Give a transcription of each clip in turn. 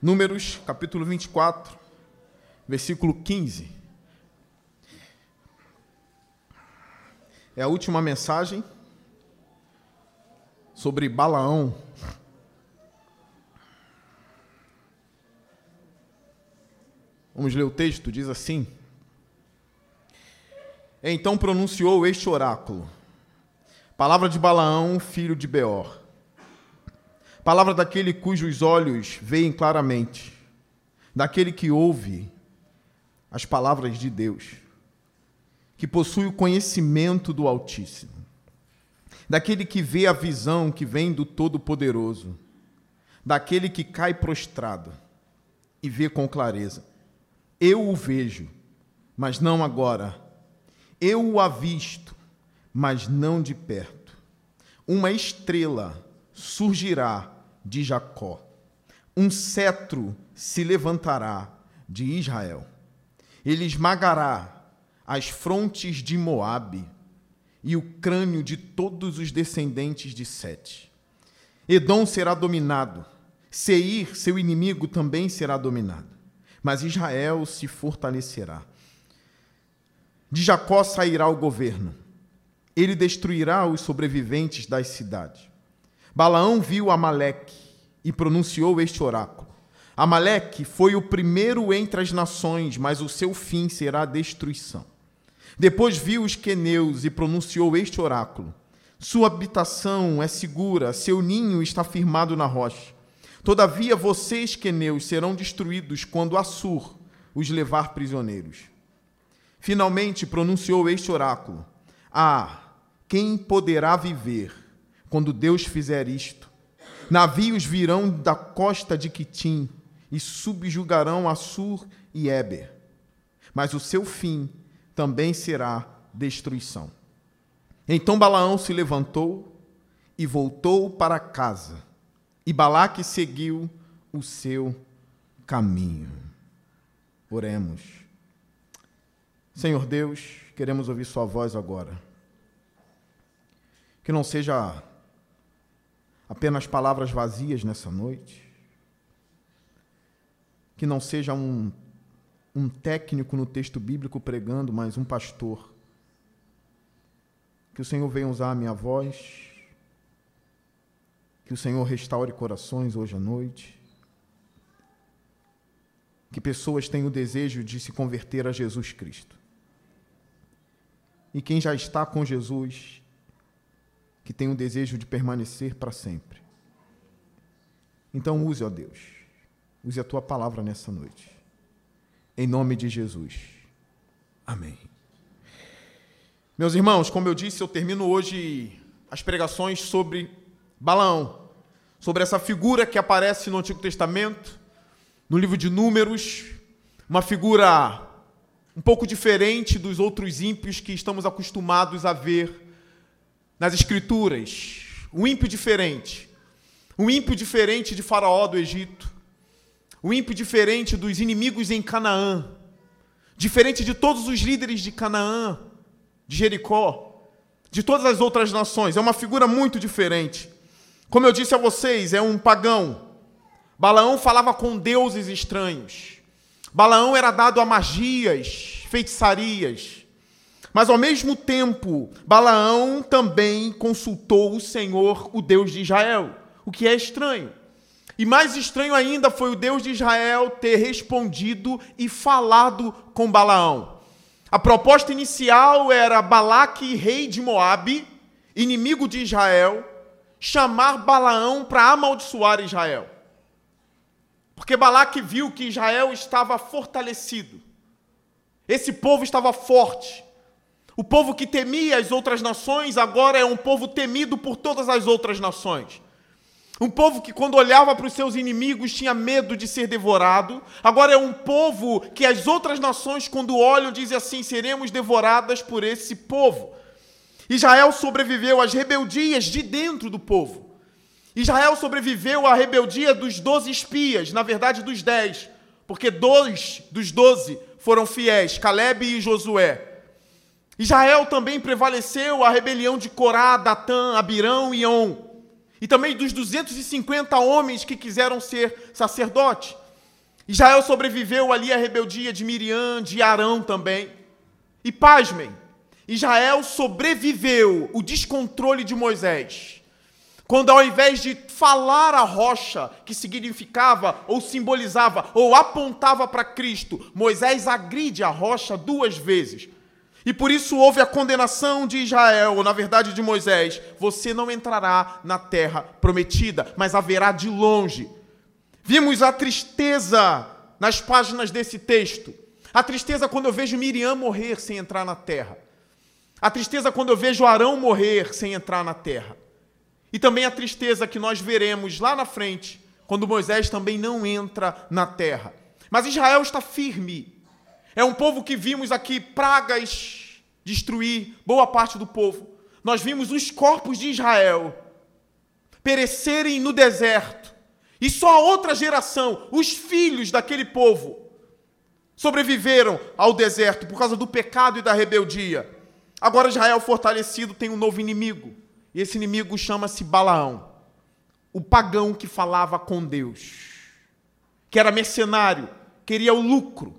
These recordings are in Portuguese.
Números, capítulo 24, versículo 15. É a última mensagem sobre Balaão. Vamos ler o texto, diz assim: Então pronunciou este oráculo, palavra de Balaão, filho de Beor Palavra daquele cujos olhos veem claramente, daquele que ouve as palavras de Deus, que possui o conhecimento do Altíssimo, daquele que vê a visão que vem do Todo-Poderoso, daquele que cai prostrado e vê com clareza. Eu o vejo, mas não agora. Eu o avisto, mas não de perto. Uma estrela surgirá de Jacó. Um cetro se levantará de Israel. Ele esmagará as frontes de Moabe e o crânio de todos os descendentes de Sete. Edom será dominado, Seir, seu inimigo, também será dominado, mas Israel se fortalecerá. De Jacó sairá o governo, ele destruirá os sobreviventes das cidades. Balaão viu Amaleque e pronunciou este oráculo. Amaleque foi o primeiro entre as nações, mas o seu fim será destruição. Depois viu os queneus e pronunciou este oráculo. Sua habitação é segura, seu ninho está firmado na rocha. Todavia vocês, queneus, serão destruídos quando Assur os levar prisioneiros. Finalmente pronunciou este oráculo: Ah, quem poderá viver quando Deus fizer isto. Navios virão da costa de Quitim e subjugarão Assur e Eber. Mas o seu fim também será destruição. Então Balaão se levantou e voltou para casa, e Balaque seguiu o seu caminho. Oremos. Senhor Deus, queremos ouvir Sua voz agora. Que não seja apenas palavras vazias nessa noite. Que não seja um, um técnico no texto bíblico pregando, mas um pastor. Que o Senhor venha usar a minha voz. Que o Senhor restaure corações hoje à noite. Que pessoas tenham o desejo de se converter a Jesus Cristo. E quem já está com Jesus, que tem o desejo de permanecer para sempre. Então use, ó Deus, use a tua palavra nessa noite. Em nome de Jesus. Amém. Meus irmãos, como eu disse, eu termino hoje as pregações sobre Balaão, sobre essa figura que aparece no Antigo Testamento, no livro de Números, uma figura um pouco diferente dos outros ímpios que estamos acostumados a ver nas Escrituras, um ímpio diferente. Um ímpio diferente de Faraó do Egito. Um ímpio diferente dos inimigos em Canaã. Diferente de todos os líderes de Canaã, de Jericó, de todas as outras nações. É uma figura muito diferente. Como eu disse a vocês, é um pagão. Balaão falava com deuses estranhos. Balaão era dado a magias, feitiçarias. Mas ao mesmo tempo, Balaão também consultou o Senhor, o Deus de Israel, o que é estranho. E mais estranho ainda foi o Deus de Israel ter respondido e falado com Balaão. A proposta inicial era Balaque, rei de Moabe, inimigo de Israel, chamar Balaão para amaldiçoar Israel. Porque Balaque viu que Israel estava fortalecido. Esse povo estava forte. O povo que temia as outras nações agora é um povo temido por todas as outras nações. Um povo que, quando olhava para os seus inimigos, tinha medo de ser devorado. Agora é um povo que as outras nações, quando olham, dizem assim: seremos devoradas por esse povo. Israel sobreviveu às rebeldias de dentro do povo. Israel sobreviveu à rebeldia dos doze espias, na verdade dos dez, porque dois dos doze foram fiéis, Caleb e Josué. Israel também prevaleceu a rebelião de Corá, Datã, Abirão e On. E também dos 250 homens que quiseram ser sacerdote. Israel sobreviveu ali à rebeldia de Miriam, de Arão também. E pasmem, Israel sobreviveu o descontrole de Moisés. Quando ao invés de falar a rocha, que significava ou simbolizava ou apontava para Cristo, Moisés agride a rocha duas vezes. E por isso houve a condenação de Israel, ou na verdade de Moisés: você não entrará na terra prometida, mas haverá de longe. Vimos a tristeza nas páginas desse texto. A tristeza quando eu vejo Miriam morrer sem entrar na terra. A tristeza quando eu vejo Arão morrer sem entrar na terra. E também a tristeza que nós veremos lá na frente, quando Moisés também não entra na terra. Mas Israel está firme. É um povo que vimos aqui pragas destruir boa parte do povo. Nós vimos os corpos de Israel perecerem no deserto. E só a outra geração, os filhos daquele povo, sobreviveram ao deserto por causa do pecado e da rebeldia. Agora Israel fortalecido tem um novo inimigo. E esse inimigo chama-se Balaão, o pagão que falava com Deus, que era mercenário, queria o lucro.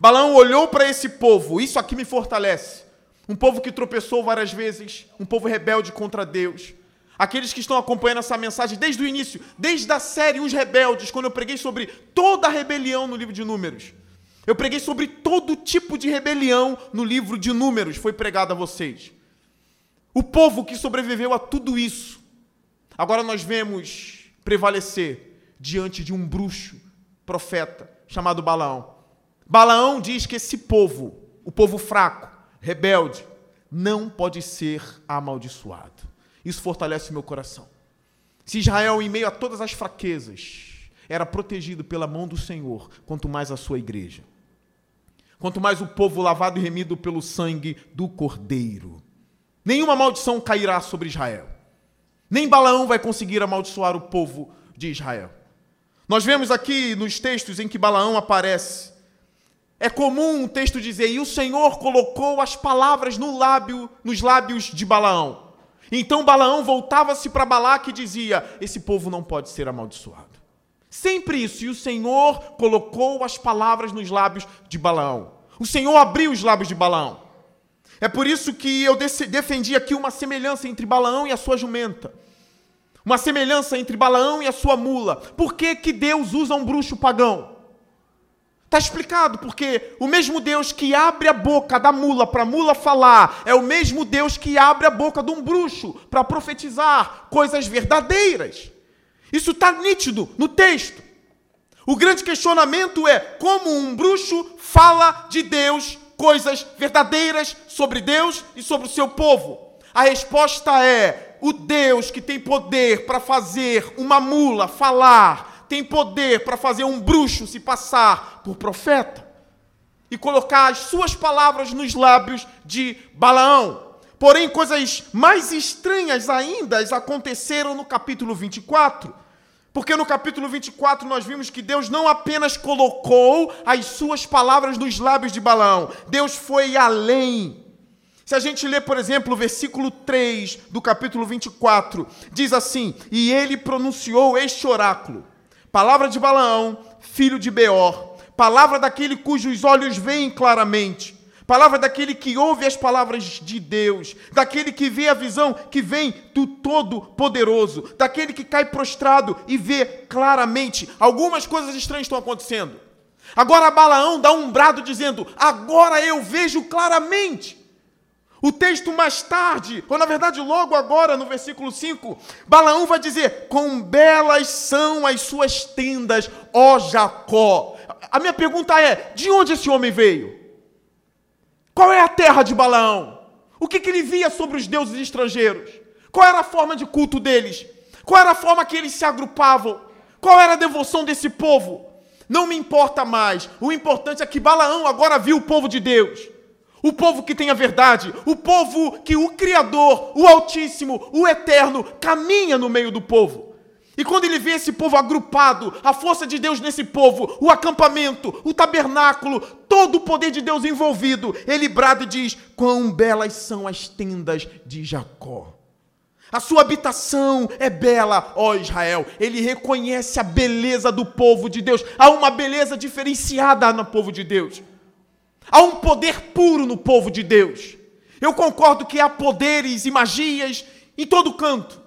Balaão olhou para esse povo, isso aqui me fortalece. Um povo que tropeçou várias vezes, um povo rebelde contra Deus. Aqueles que estão acompanhando essa mensagem desde o início, desde a série Os Rebeldes, quando eu preguei sobre toda a rebelião no livro de Números. Eu preguei sobre todo tipo de rebelião no livro de Números, foi pregado a vocês. O povo que sobreviveu a tudo isso, agora nós vemos prevalecer diante de um bruxo profeta chamado Balaão. Balaão diz que esse povo, o povo fraco, rebelde, não pode ser amaldiçoado. Isso fortalece o meu coração. Se Israel, em meio a todas as fraquezas, era protegido pela mão do Senhor, quanto mais a sua igreja. Quanto mais o povo lavado e remido pelo sangue do Cordeiro. Nenhuma maldição cairá sobre Israel. Nem Balaão vai conseguir amaldiçoar o povo de Israel. Nós vemos aqui nos textos em que Balaão aparece. É comum um texto dizer: "E o Senhor colocou as palavras no lábio, nos lábios de Balaão". Então Balaão voltava-se para Balaque e dizia: "Esse povo não pode ser amaldiçoado". Sempre isso. E o Senhor colocou as palavras nos lábios de Balaão. O Senhor abriu os lábios de Balaão. É por isso que eu defendi aqui uma semelhança entre Balaão e a sua jumenta. Uma semelhança entre Balaão e a sua mula. Por que, que Deus usa um bruxo pagão? Está explicado, porque o mesmo Deus que abre a boca da mula para a mula falar, é o mesmo Deus que abre a boca de um bruxo para profetizar coisas verdadeiras. Isso está nítido no texto. O grande questionamento é como um bruxo fala de Deus coisas verdadeiras sobre Deus e sobre o seu povo? A resposta é: o Deus que tem poder para fazer uma mula falar, tem poder para fazer um bruxo se passar por profeta e colocar as suas palavras nos lábios de Balaão. Porém, coisas mais estranhas ainda aconteceram no capítulo 24. Porque no capítulo 24 nós vimos que Deus não apenas colocou as suas palavras nos lábios de Balaão, Deus foi além. Se a gente ler, por exemplo, o versículo 3 do capítulo 24, diz assim: E ele pronunciou este oráculo, palavra de Balaão, filho de Beor, palavra daquele cujos olhos veem claramente Palavra daquele que ouve as palavras de Deus, daquele que vê a visão que vem do Todo-Poderoso, daquele que cai prostrado e vê claramente. Algumas coisas estranhas estão acontecendo. Agora Balaão dá um brado dizendo: Agora eu vejo claramente. O texto mais tarde, ou na verdade logo agora, no versículo 5, Balaão vai dizer: Quão belas são as suas tendas, ó Jacó. A minha pergunta é: de onde esse homem veio? Qual é a terra de Balaão? O que, que ele via sobre os deuses estrangeiros? Qual era a forma de culto deles? Qual era a forma que eles se agrupavam? Qual era a devoção desse povo? Não me importa mais. O importante é que Balaão agora viu o povo de Deus. O povo que tem a verdade, o povo que o Criador, o Altíssimo, o Eterno, caminha no meio do povo. E quando ele vê esse povo agrupado, a força de Deus nesse povo, o acampamento, o tabernáculo, todo o poder de Deus envolvido, ele brada e diz: Quão belas são as tendas de Jacó. A sua habitação é bela, ó Israel. Ele reconhece a beleza do povo de Deus. Há uma beleza diferenciada no povo de Deus. Há um poder puro no povo de Deus. Eu concordo que há poderes e magias em todo canto.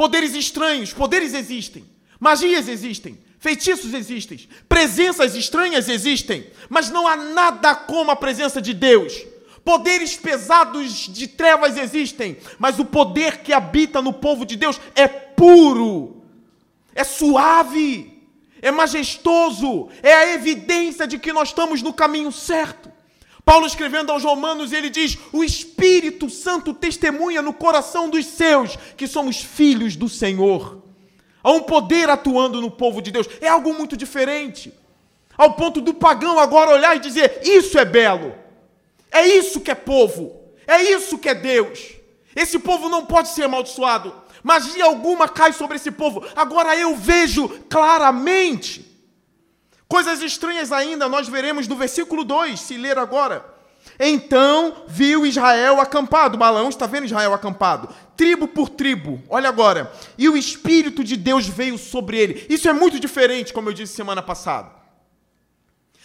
Poderes estranhos, poderes existem. Magias existem. Feitiços existem. Presenças estranhas existem. Mas não há nada como a presença de Deus. Poderes pesados de trevas existem, mas o poder que habita no povo de Deus é puro, é suave, é majestoso, é a evidência de que nós estamos no caminho certo. Paulo escrevendo aos Romanos, ele diz: O Espírito Santo testemunha no coração dos seus que somos filhos do Senhor. Há um poder atuando no povo de Deus, é algo muito diferente. Ao ponto do pagão agora olhar e dizer: Isso é belo. É isso que é povo. É isso que é Deus. Esse povo não pode ser amaldiçoado. Magia alguma cai sobre esse povo. Agora eu vejo claramente. Coisas estranhas ainda nós veremos no versículo 2, se ler agora. Então viu Israel acampado. Balaão está vendo Israel acampado. Tribo por tribo. Olha agora. E o Espírito de Deus veio sobre ele. Isso é muito diferente, como eu disse semana passada.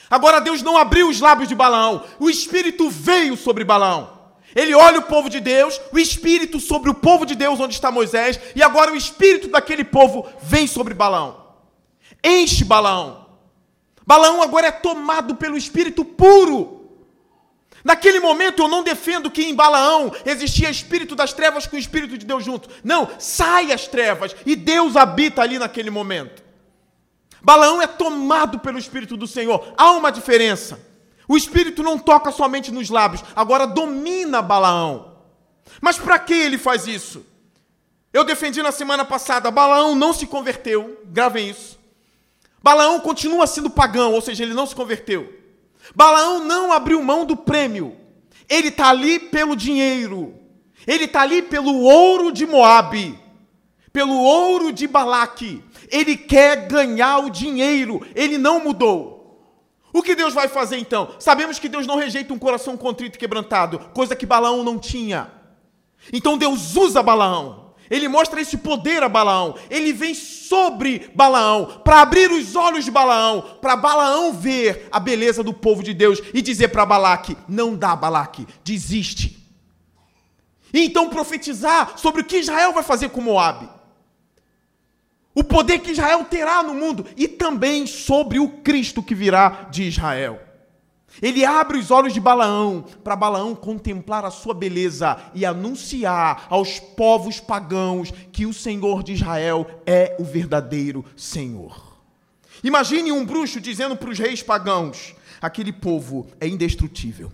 Agora Deus não abriu os lábios de Balaão, o Espírito veio sobre Balaão. Ele olha o povo de Deus, o Espírito sobre o povo de Deus, onde está Moisés, e agora o Espírito daquele povo vem sobre Balaão. Enche Balaão. Balaão agora é tomado pelo Espírito puro. Naquele momento eu não defendo que em Balaão existia espírito das trevas com o espírito de Deus junto. Não, sai as trevas e Deus habita ali naquele momento. Balaão é tomado pelo Espírito do Senhor. Há uma diferença. O Espírito não toca somente nos lábios, agora domina Balaão. Mas para que ele faz isso? Eu defendi na semana passada, Balaão não se converteu, gravem isso. Balaão continua sendo pagão, ou seja, ele não se converteu. Balaão não abriu mão do prêmio. Ele está ali pelo dinheiro. Ele está ali pelo ouro de Moabe, pelo ouro de Balaque, ele quer ganhar o dinheiro, ele não mudou. O que Deus vai fazer então? Sabemos que Deus não rejeita um coração contrito e quebrantado, coisa que Balaão não tinha. Então Deus usa Balaão. Ele mostra esse poder a Balaão. Ele vem sobre Balaão para abrir os olhos de Balaão, para Balaão ver a beleza do povo de Deus e dizer para Balaque: não dá, Balaque, desiste. E então profetizar sobre o que Israel vai fazer com Moabe o poder que Israel terá no mundo e também sobre o Cristo que virá de Israel. Ele abre os olhos de Balaão para Balaão contemplar a sua beleza e anunciar aos povos pagãos que o Senhor de Israel é o verdadeiro Senhor. Imagine um bruxo dizendo para os reis pagãos: aquele povo é indestrutível.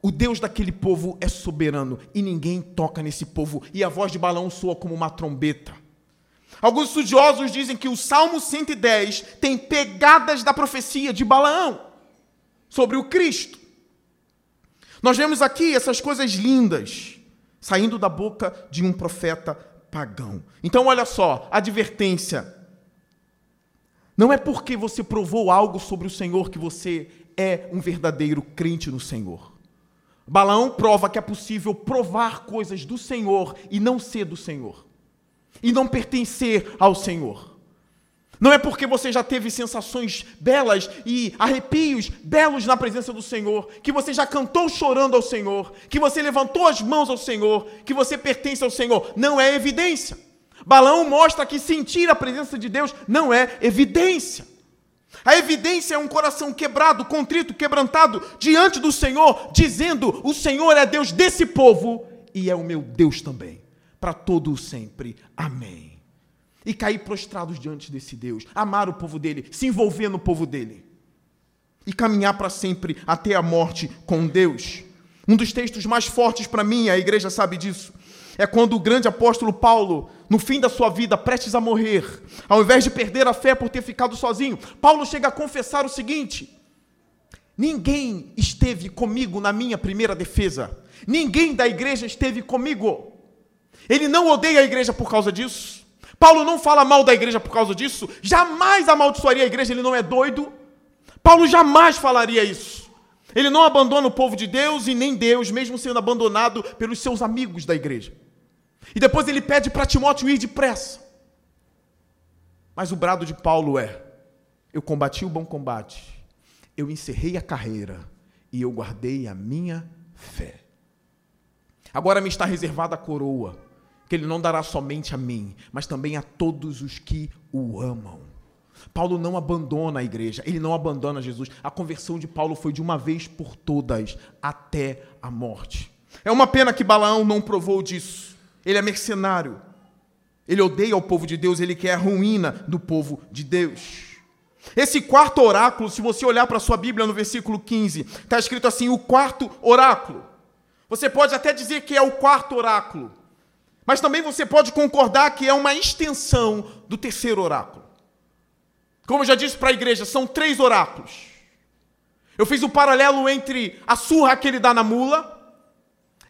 O Deus daquele povo é soberano e ninguém toca nesse povo. E a voz de Balaão soa como uma trombeta. Alguns estudiosos dizem que o Salmo 110 tem pegadas da profecia de Balaão sobre o Cristo. Nós vemos aqui essas coisas lindas saindo da boca de um profeta pagão. Então, olha só, advertência. Não é porque você provou algo sobre o Senhor que você é um verdadeiro crente no Senhor. Balaão prova que é possível provar coisas do Senhor e não ser do Senhor e não pertencer ao Senhor. Não é porque você já teve sensações belas e arrepios belos na presença do Senhor, que você já cantou chorando ao Senhor, que você levantou as mãos ao Senhor, que você pertence ao Senhor. Não é evidência. Balão mostra que sentir a presença de Deus não é evidência. A evidência é um coração quebrado, contrito, quebrantado diante do Senhor, dizendo: O Senhor é Deus desse povo e é o meu Deus também para todo o sempre. Amém. E cair prostrados diante desse Deus, amar o povo dele, se envolver no povo dele e caminhar para sempre até a morte com Deus. Um dos textos mais fortes para mim, a igreja sabe disso, é quando o grande apóstolo Paulo, no fim da sua vida, prestes a morrer, ao invés de perder a fé por ter ficado sozinho, Paulo chega a confessar o seguinte: Ninguém esteve comigo na minha primeira defesa, ninguém da igreja esteve comigo. Ele não odeia a igreja por causa disso. Paulo não fala mal da igreja por causa disso, jamais amaldiçoaria a igreja, ele não é doido. Paulo jamais falaria isso. Ele não abandona o povo de Deus e nem Deus, mesmo sendo abandonado pelos seus amigos da igreja. E depois ele pede para Timóteo ir depressa. Mas o brado de Paulo é: Eu combati o bom combate, eu encerrei a carreira e eu guardei a minha fé. Agora me está reservada a coroa que ele não dará somente a mim, mas também a todos os que o amam. Paulo não abandona a igreja, ele não abandona Jesus. A conversão de Paulo foi de uma vez por todas, até a morte. É uma pena que Balaão não provou disso. Ele é mercenário. Ele odeia o povo de Deus, ele quer a ruína do povo de Deus. Esse quarto oráculo, se você olhar para a sua Bíblia no versículo 15, está escrito assim: o quarto oráculo. Você pode até dizer que é o quarto oráculo, mas também você pode concordar que é uma extensão do terceiro oráculo. Como eu já disse para a igreja, são três oráculos. Eu fiz o paralelo entre a surra que ele dá na mula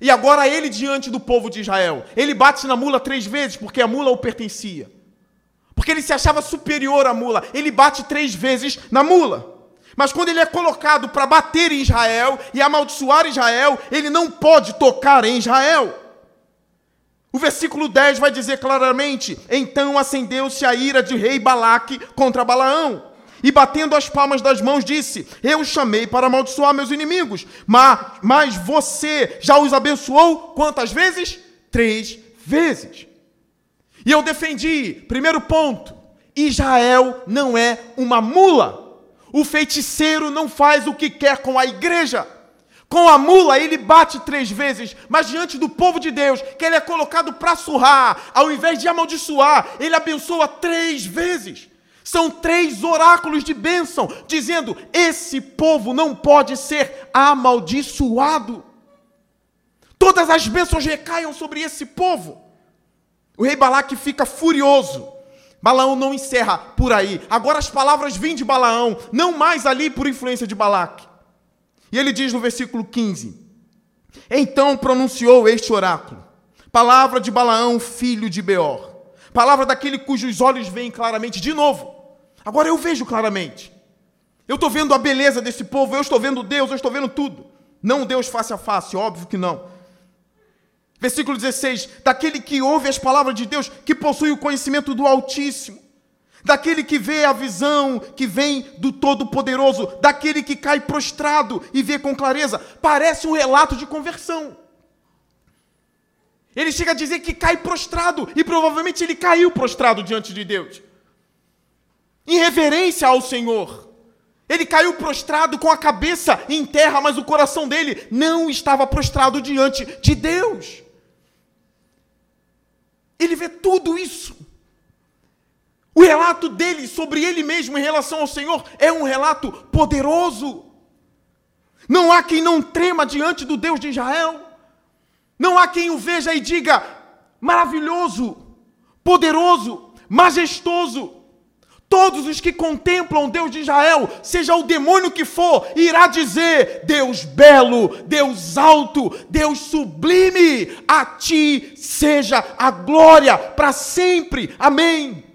e agora ele diante do povo de Israel. Ele bate na mula três vezes porque a mula o pertencia. Porque ele se achava superior à mula. Ele bate três vezes na mula. Mas quando ele é colocado para bater em Israel e amaldiçoar Israel, ele não pode tocar em Israel. O versículo 10 vai dizer claramente: Então acendeu-se a ira de rei Balaque contra Balaão. E batendo as palmas das mãos, disse: Eu chamei para amaldiçoar meus inimigos, mas, mas você já os abençoou quantas vezes? Três vezes. E eu defendi, primeiro ponto: Israel não é uma mula. O feiticeiro não faz o que quer com a igreja. Com a mula ele bate três vezes, mas diante do povo de Deus, que ele é colocado para surrar, ao invés de amaldiçoar, ele abençoa três vezes. São três oráculos de bênção, dizendo: esse povo não pode ser amaldiçoado. Todas as bênçãos recaiam sobre esse povo. O rei Balaque fica furioso. Balaão não encerra por aí. Agora as palavras vêm de Balaão, não mais ali por influência de Balaque. E ele diz no versículo 15: Então pronunciou este oráculo, palavra de Balaão, filho de Beor, palavra daquele cujos olhos veem claramente, de novo. Agora eu vejo claramente. Eu estou vendo a beleza desse povo, eu estou vendo Deus, eu estou vendo tudo. Não Deus face a face, óbvio que não. Versículo 16: Daquele que ouve as palavras de Deus, que possui o conhecimento do Altíssimo daquele que vê a visão que vem do Todo-Poderoso, daquele que cai prostrado e vê com clareza. Parece um relato de conversão. Ele chega a dizer que cai prostrado, e provavelmente ele caiu prostrado diante de Deus, em reverência ao Senhor. Ele caiu prostrado com a cabeça em terra, mas o coração dele não estava prostrado diante de Deus. Ele vê tudo isso. O relato dele sobre ele mesmo em relação ao Senhor é um relato poderoso. Não há quem não trema diante do Deus de Israel. Não há quem o veja e diga: maravilhoso, poderoso, majestoso. Todos os que contemplam o Deus de Israel, seja o demônio que for, irá dizer: Deus belo, Deus alto, Deus sublime, a ti seja a glória para sempre. Amém.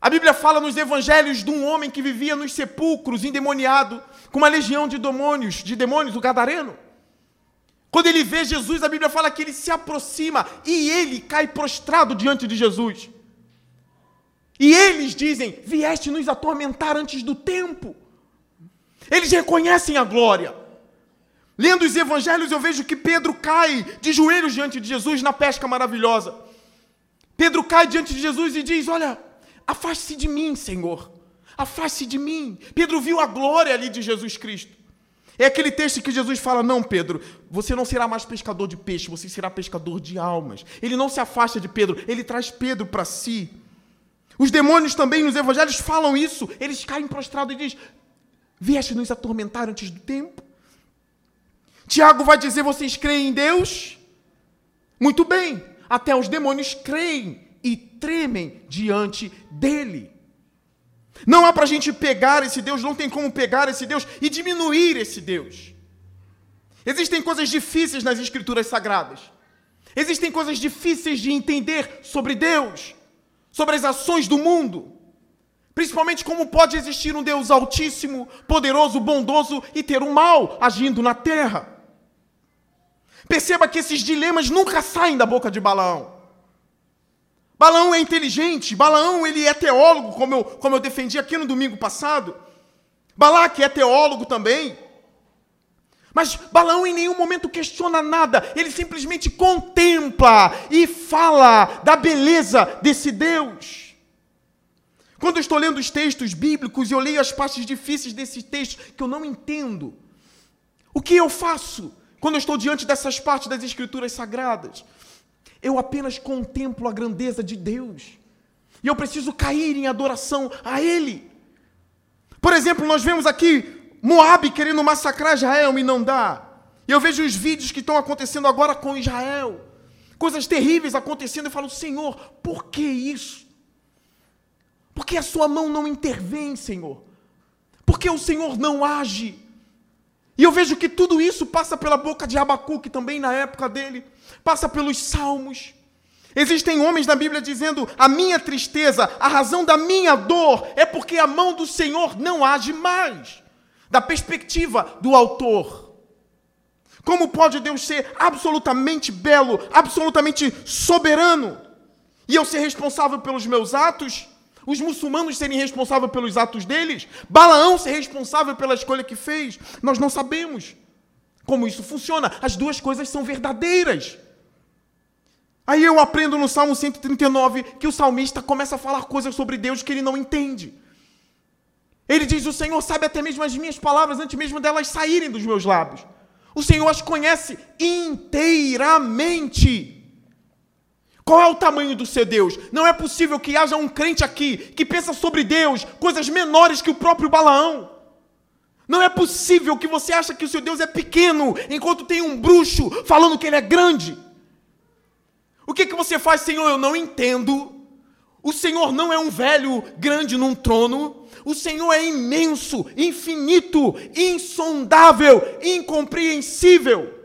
A Bíblia fala nos evangelhos de um homem que vivia nos sepulcros, endemoniado, com uma legião de demônios, de demônios, o gadareno. Quando ele vê Jesus, a Bíblia fala que ele se aproxima e ele cai prostrado diante de Jesus. E eles dizem: Vieste nos atormentar antes do tempo. Eles reconhecem a glória. Lendo os evangelhos, eu vejo que Pedro cai de joelhos diante de Jesus na pesca maravilhosa. Pedro cai diante de Jesus e diz: Olha, Afaste-se de mim, Senhor. Afaste-se de mim. Pedro viu a glória ali de Jesus Cristo. É aquele texto que Jesus fala: Não, Pedro, você não será mais pescador de peixe, você será pescador de almas. Ele não se afasta de Pedro, ele traz Pedro para si. Os demônios também nos evangelhos falam isso. Eles caem prostrados e dizem: Vieste nos atormentar antes do tempo? Tiago vai dizer: Vocês creem em Deus? Muito bem, até os demônios creem e tremem diante dele. Não há para a gente pegar esse Deus, não tem como pegar esse Deus e diminuir esse Deus. Existem coisas difíceis nas Escrituras Sagradas. Existem coisas difíceis de entender sobre Deus, sobre as ações do mundo. Principalmente como pode existir um Deus altíssimo, poderoso, bondoso e ter o mal agindo na terra. Perceba que esses dilemas nunca saem da boca de Balaão. Balaão é inteligente, Balaão ele é teólogo, como eu, como eu defendi aqui no domingo passado. Balaque é teólogo também. Mas Balaão em nenhum momento questiona nada, ele simplesmente contempla e fala da beleza desse Deus. Quando eu estou lendo os textos bíblicos e eu leio as partes difíceis desses textos que eu não entendo, o que eu faço quando eu estou diante dessas partes das Escrituras Sagradas? Eu apenas contemplo a grandeza de Deus. E eu preciso cair em adoração a Ele. Por exemplo, nós vemos aqui Moab querendo massacrar Israel e não dá. E eu vejo os vídeos que estão acontecendo agora com Israel. Coisas terríveis acontecendo e falo, Senhor, por que isso? Por que a sua mão não intervém, Senhor? Por que o Senhor não age? E eu vejo que tudo isso passa pela boca de Abacuque também na época dele, passa pelos salmos. Existem homens na Bíblia dizendo: a minha tristeza, a razão da minha dor é porque a mão do Senhor não age mais da perspectiva do autor. Como pode Deus ser absolutamente belo, absolutamente soberano, e eu ser responsável pelos meus atos? Os muçulmanos serem responsáveis pelos atos deles? Balaão ser responsável pela escolha que fez? Nós não sabemos como isso funciona. As duas coisas são verdadeiras. Aí eu aprendo no Salmo 139 que o salmista começa a falar coisas sobre Deus que ele não entende. Ele diz: O Senhor sabe até mesmo as minhas palavras antes mesmo delas saírem dos meus lábios. O Senhor as conhece inteiramente. Qual é o tamanho do seu Deus? Não é possível que haja um crente aqui que pensa sobre Deus coisas menores que o próprio Balaão. Não é possível que você acha que o seu Deus é pequeno, enquanto tem um bruxo falando que ele é grande. O que, que você faz, Senhor? Eu não entendo. O Senhor não é um velho grande num trono. O Senhor é imenso, infinito, insondável, incompreensível.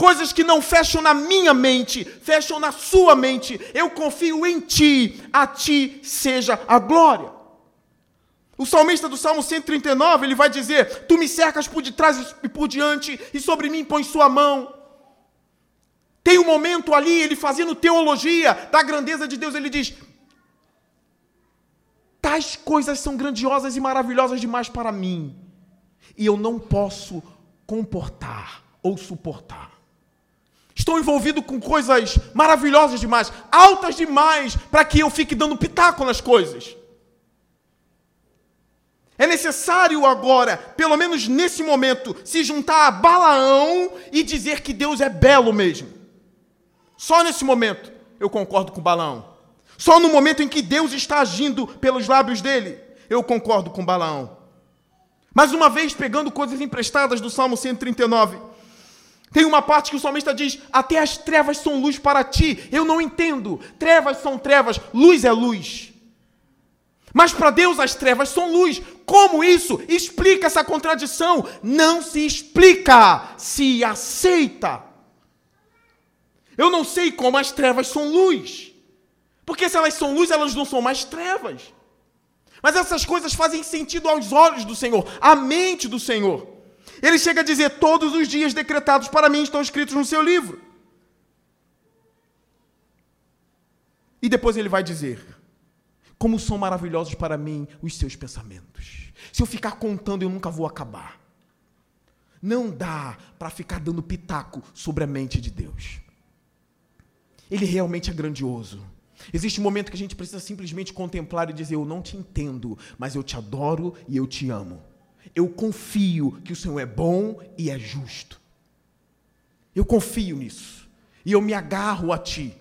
Coisas que não fecham na minha mente, fecham na sua mente. Eu confio em ti, a ti seja a glória. O salmista do Salmo 139, ele vai dizer: Tu me cercas por detrás e por diante, e sobre mim põe sua mão. Tem um momento ali, ele fazendo teologia da grandeza de Deus, ele diz: Tais coisas são grandiosas e maravilhosas demais para mim, e eu não posso comportar ou suportar. Estou envolvido com coisas maravilhosas demais, altas demais, para que eu fique dando pitaco nas coisas. É necessário agora, pelo menos nesse momento, se juntar a Balaão e dizer que Deus é belo mesmo. Só nesse momento eu concordo com Balaão. Só no momento em que Deus está agindo pelos lábios dele, eu concordo com Balaão. Mais uma vez, pegando coisas emprestadas do Salmo 139, tem uma parte que o salmista diz: Até as trevas são luz para ti. Eu não entendo. Trevas são trevas, luz é luz. Mas para Deus as trevas são luz. Como isso? Explica essa contradição. Não se explica, se aceita. Eu não sei como as trevas são luz. Porque se elas são luz, elas não são mais trevas. Mas essas coisas fazem sentido aos olhos do Senhor, à mente do Senhor. Ele chega a dizer: Todos os dias decretados para mim estão escritos no seu livro. E depois ele vai dizer: Como são maravilhosos para mim os seus pensamentos. Se eu ficar contando, eu nunca vou acabar. Não dá para ficar dando pitaco sobre a mente de Deus. Ele realmente é grandioso. Existe um momento que a gente precisa simplesmente contemplar e dizer: Eu não te entendo, mas eu te adoro e eu te amo. Eu confio que o Senhor é bom e é justo. Eu confio nisso. E eu me agarro a ti.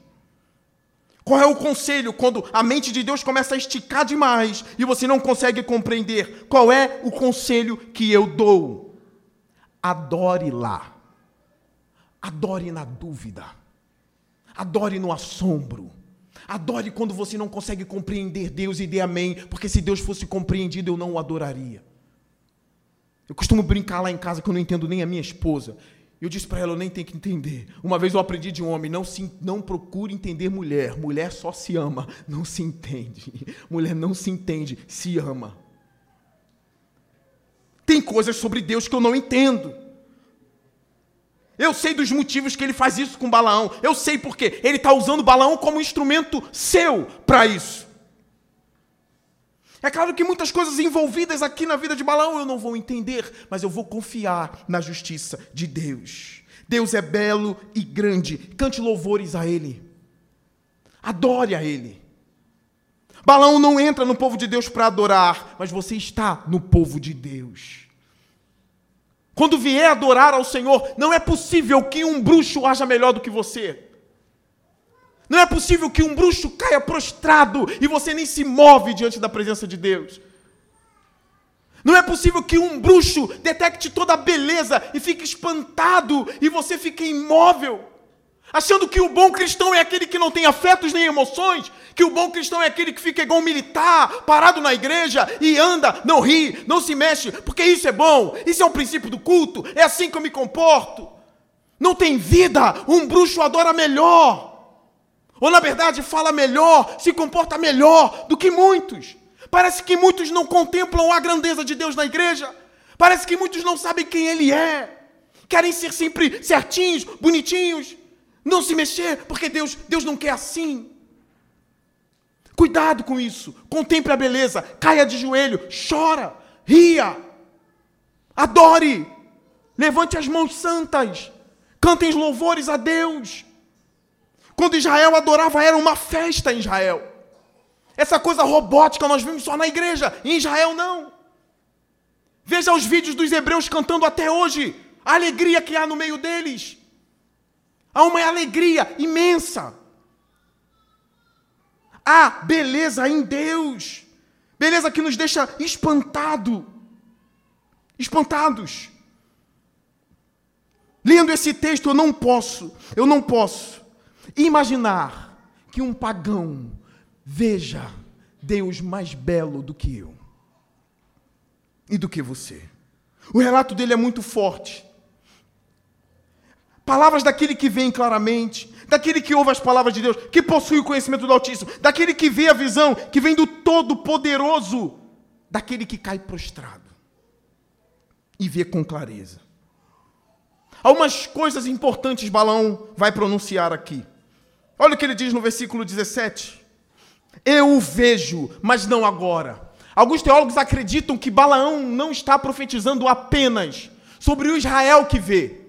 Qual é o conselho quando a mente de Deus começa a esticar demais e você não consegue compreender? Qual é o conselho que eu dou? Adore lá. Adore na dúvida. Adore no assombro. Adore quando você não consegue compreender Deus e dê amém, porque se Deus fosse compreendido, eu não o adoraria. Eu costumo brincar lá em casa que eu não entendo nem a minha esposa. Eu disse para ela, eu nem tenho que entender. Uma vez eu aprendi de um homem, não, se, não procure entender mulher. Mulher só se ama, não se entende. Mulher não se entende, se ama. Tem coisas sobre Deus que eu não entendo. Eu sei dos motivos que ele faz isso com Balaão. Eu sei porque ele está usando Balaão como instrumento seu para isso. É claro que muitas coisas envolvidas aqui na vida de Balaão eu não vou entender, mas eu vou confiar na justiça de Deus. Deus é belo e grande. Cante louvores a Ele. Adore a Ele. Balaão não entra no povo de Deus para adorar, mas você está no povo de Deus. Quando vier adorar ao Senhor, não é possível que um bruxo haja melhor do que você. Não é possível que um bruxo caia prostrado e você nem se move diante da presença de Deus. Não é possível que um bruxo detecte toda a beleza e fique espantado e você fique imóvel, achando que o bom cristão é aquele que não tem afetos nem emoções, que o bom cristão é aquele que fica igual um militar, parado na igreja e anda, não ri, não se mexe, porque isso é bom, isso é o princípio do culto, é assim que eu me comporto. Não tem vida, um bruxo adora melhor. Ou na verdade fala melhor, se comporta melhor do que muitos. Parece que muitos não contemplam a grandeza de Deus na igreja. Parece que muitos não sabem quem Ele é. Querem ser sempre certinhos, bonitinhos, não se mexer, porque Deus, Deus não quer assim. Cuidado com isso. Contemple a beleza, caia de joelho, chora, ria, adore, levante as mãos santas, cantem louvores a Deus. Quando Israel adorava, era uma festa em Israel. Essa coisa robótica nós vimos só na igreja, em Israel não. Veja os vídeos dos hebreus cantando até hoje, a alegria que há no meio deles. Há uma alegria imensa. Há beleza em Deus. Beleza que nos deixa espantado. Espantados. Lendo esse texto, eu não posso, eu não posso Imaginar que um pagão veja Deus mais belo do que eu e do que você. O relato dele é muito forte. Palavras daquele que vem claramente, daquele que ouve as palavras de Deus, que possui o conhecimento do Altíssimo, daquele que vê a visão, que vem do Todo-Poderoso, daquele que cai prostrado e vê com clareza. Algumas coisas importantes Balão vai pronunciar aqui. Olha o que ele diz no versículo 17. Eu o vejo, mas não agora. Alguns teólogos acreditam que Balaão não está profetizando apenas sobre o Israel que vê.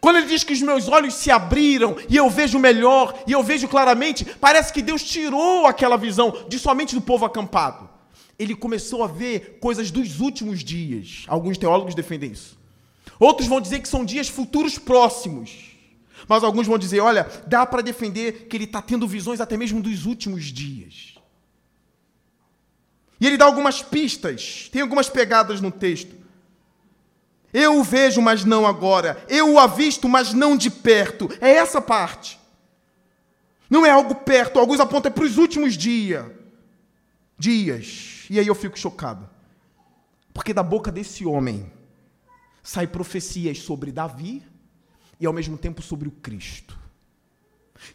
Quando ele diz que os meus olhos se abriram e eu vejo melhor e eu vejo claramente, parece que Deus tirou aquela visão de somente do povo acampado. Ele começou a ver coisas dos últimos dias. Alguns teólogos defendem isso. Outros vão dizer que são dias futuros próximos. Mas alguns vão dizer: olha, dá para defender que ele está tendo visões até mesmo dos últimos dias. E ele dá algumas pistas, tem algumas pegadas no texto. Eu o vejo, mas não agora. Eu o avisto, mas não de perto. É essa parte. Não é algo perto. Alguns apontam para os últimos dias. Dias. E aí eu fico chocado. Porque da boca desse homem sai profecias sobre Davi, e ao mesmo tempo sobre o Cristo.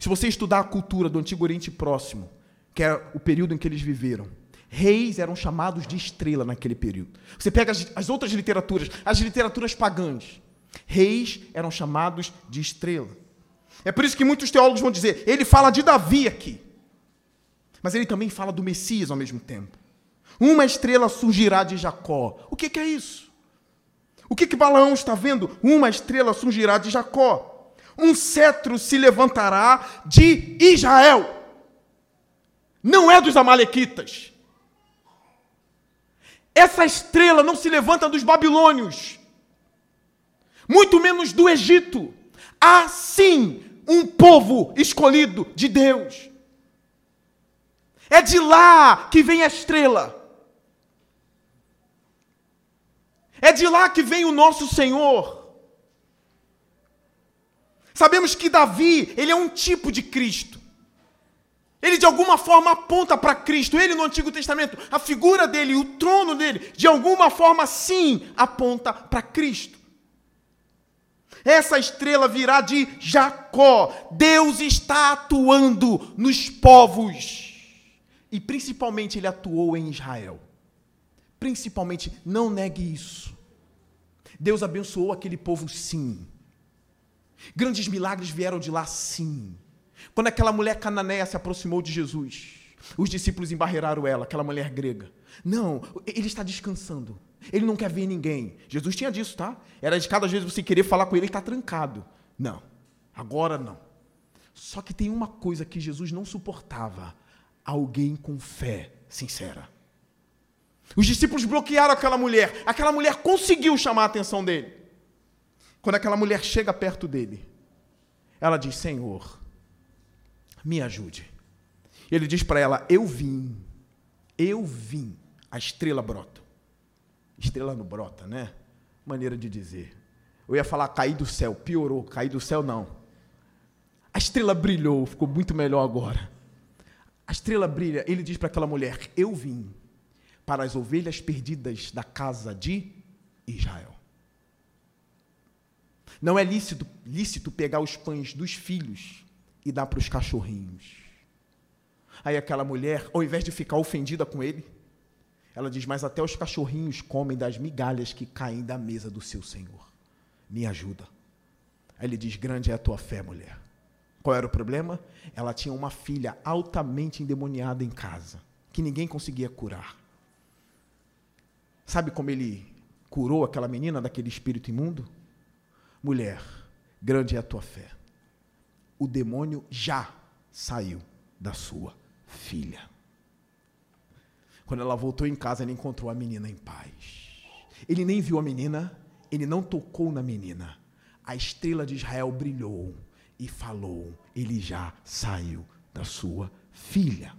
Se você estudar a cultura do Antigo Oriente Próximo, que é o período em que eles viveram, reis eram chamados de estrela naquele período. Você pega as, as outras literaturas, as literaturas pagãs, reis eram chamados de estrela. É por isso que muitos teólogos vão dizer, ele fala de Davi aqui, mas ele também fala do Messias ao mesmo tempo. Uma estrela surgirá de Jacó. O que, que é isso? O que, que Balaão está vendo? Uma estrela surgirá de Jacó. Um cetro se levantará de Israel. Não é dos Amalequitas. Essa estrela não se levanta dos babilônios, muito menos do Egito. Há sim um povo escolhido de Deus. É de lá que vem a estrela. É de lá que vem o nosso Senhor. Sabemos que Davi, ele é um tipo de Cristo. Ele de alguma forma aponta para Cristo. Ele no Antigo Testamento, a figura dele, o trono dele, de alguma forma sim aponta para Cristo. Essa estrela virá de Jacó. Deus está atuando nos povos. E principalmente ele atuou em Israel. Principalmente, não negue isso. Deus abençoou aquele povo, sim. Grandes milagres vieram de lá, sim. Quando aquela mulher cananeia se aproximou de Jesus, os discípulos embarreiraram ela, aquela mulher grega. Não, ele está descansando. Ele não quer ver ninguém. Jesus tinha disso, tá? Era de cada vez você querer falar com ele, ele está trancado. Não, agora não. Só que tem uma coisa que Jesus não suportava: alguém com fé sincera. Os discípulos bloquearam aquela mulher. Aquela mulher conseguiu chamar a atenção dele. Quando aquela mulher chega perto dele, ela diz: Senhor, me ajude. Ele diz para ela: Eu vim, eu vim. A estrela brota. Estrela não brota, né? Maneira de dizer. Eu ia falar cair do céu, piorou. Cair do céu, não. A estrela brilhou, ficou muito melhor agora. A estrela brilha. Ele diz para aquela mulher: Eu vim para as ovelhas perdidas da casa de Israel. Não é lícito, lícito pegar os pães dos filhos e dar para os cachorrinhos. Aí aquela mulher, ao invés de ficar ofendida com ele, ela diz: Mas até os cachorrinhos comem das migalhas que caem da mesa do seu senhor. Me ajuda. Aí ele diz: Grande é a tua fé, mulher. Qual era o problema? Ela tinha uma filha altamente endemoniada em casa, que ninguém conseguia curar. Sabe como ele curou aquela menina daquele espírito imundo? Mulher, grande é a tua fé. O demônio já saiu da sua filha. Quando ela voltou em casa, ele encontrou a menina em paz. Ele nem viu a menina, ele não tocou na menina. A estrela de Israel brilhou e falou: Ele já saiu da sua filha.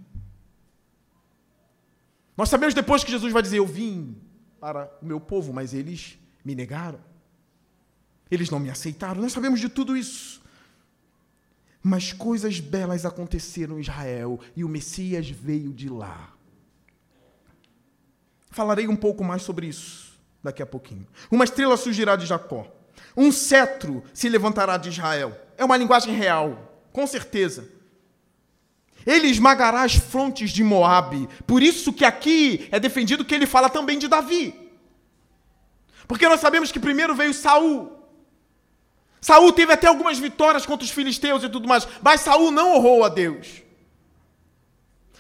Nós sabemos depois que Jesus vai dizer: Eu vim para o meu povo, mas eles me negaram. Eles não me aceitaram. Nós sabemos de tudo isso. Mas coisas belas aconteceram em Israel e o Messias veio de lá. Falarei um pouco mais sobre isso daqui a pouquinho. Uma estrela surgirá de Jacó. Um cetro se levantará de Israel. É uma linguagem real, com certeza. Ele esmagará as frontes de Moabe. Por isso que aqui é defendido que ele fala também de Davi. Porque nós sabemos que primeiro veio Saul. Saul teve até algumas vitórias contra os filisteus e tudo mais, mas Saul não honrou a Deus.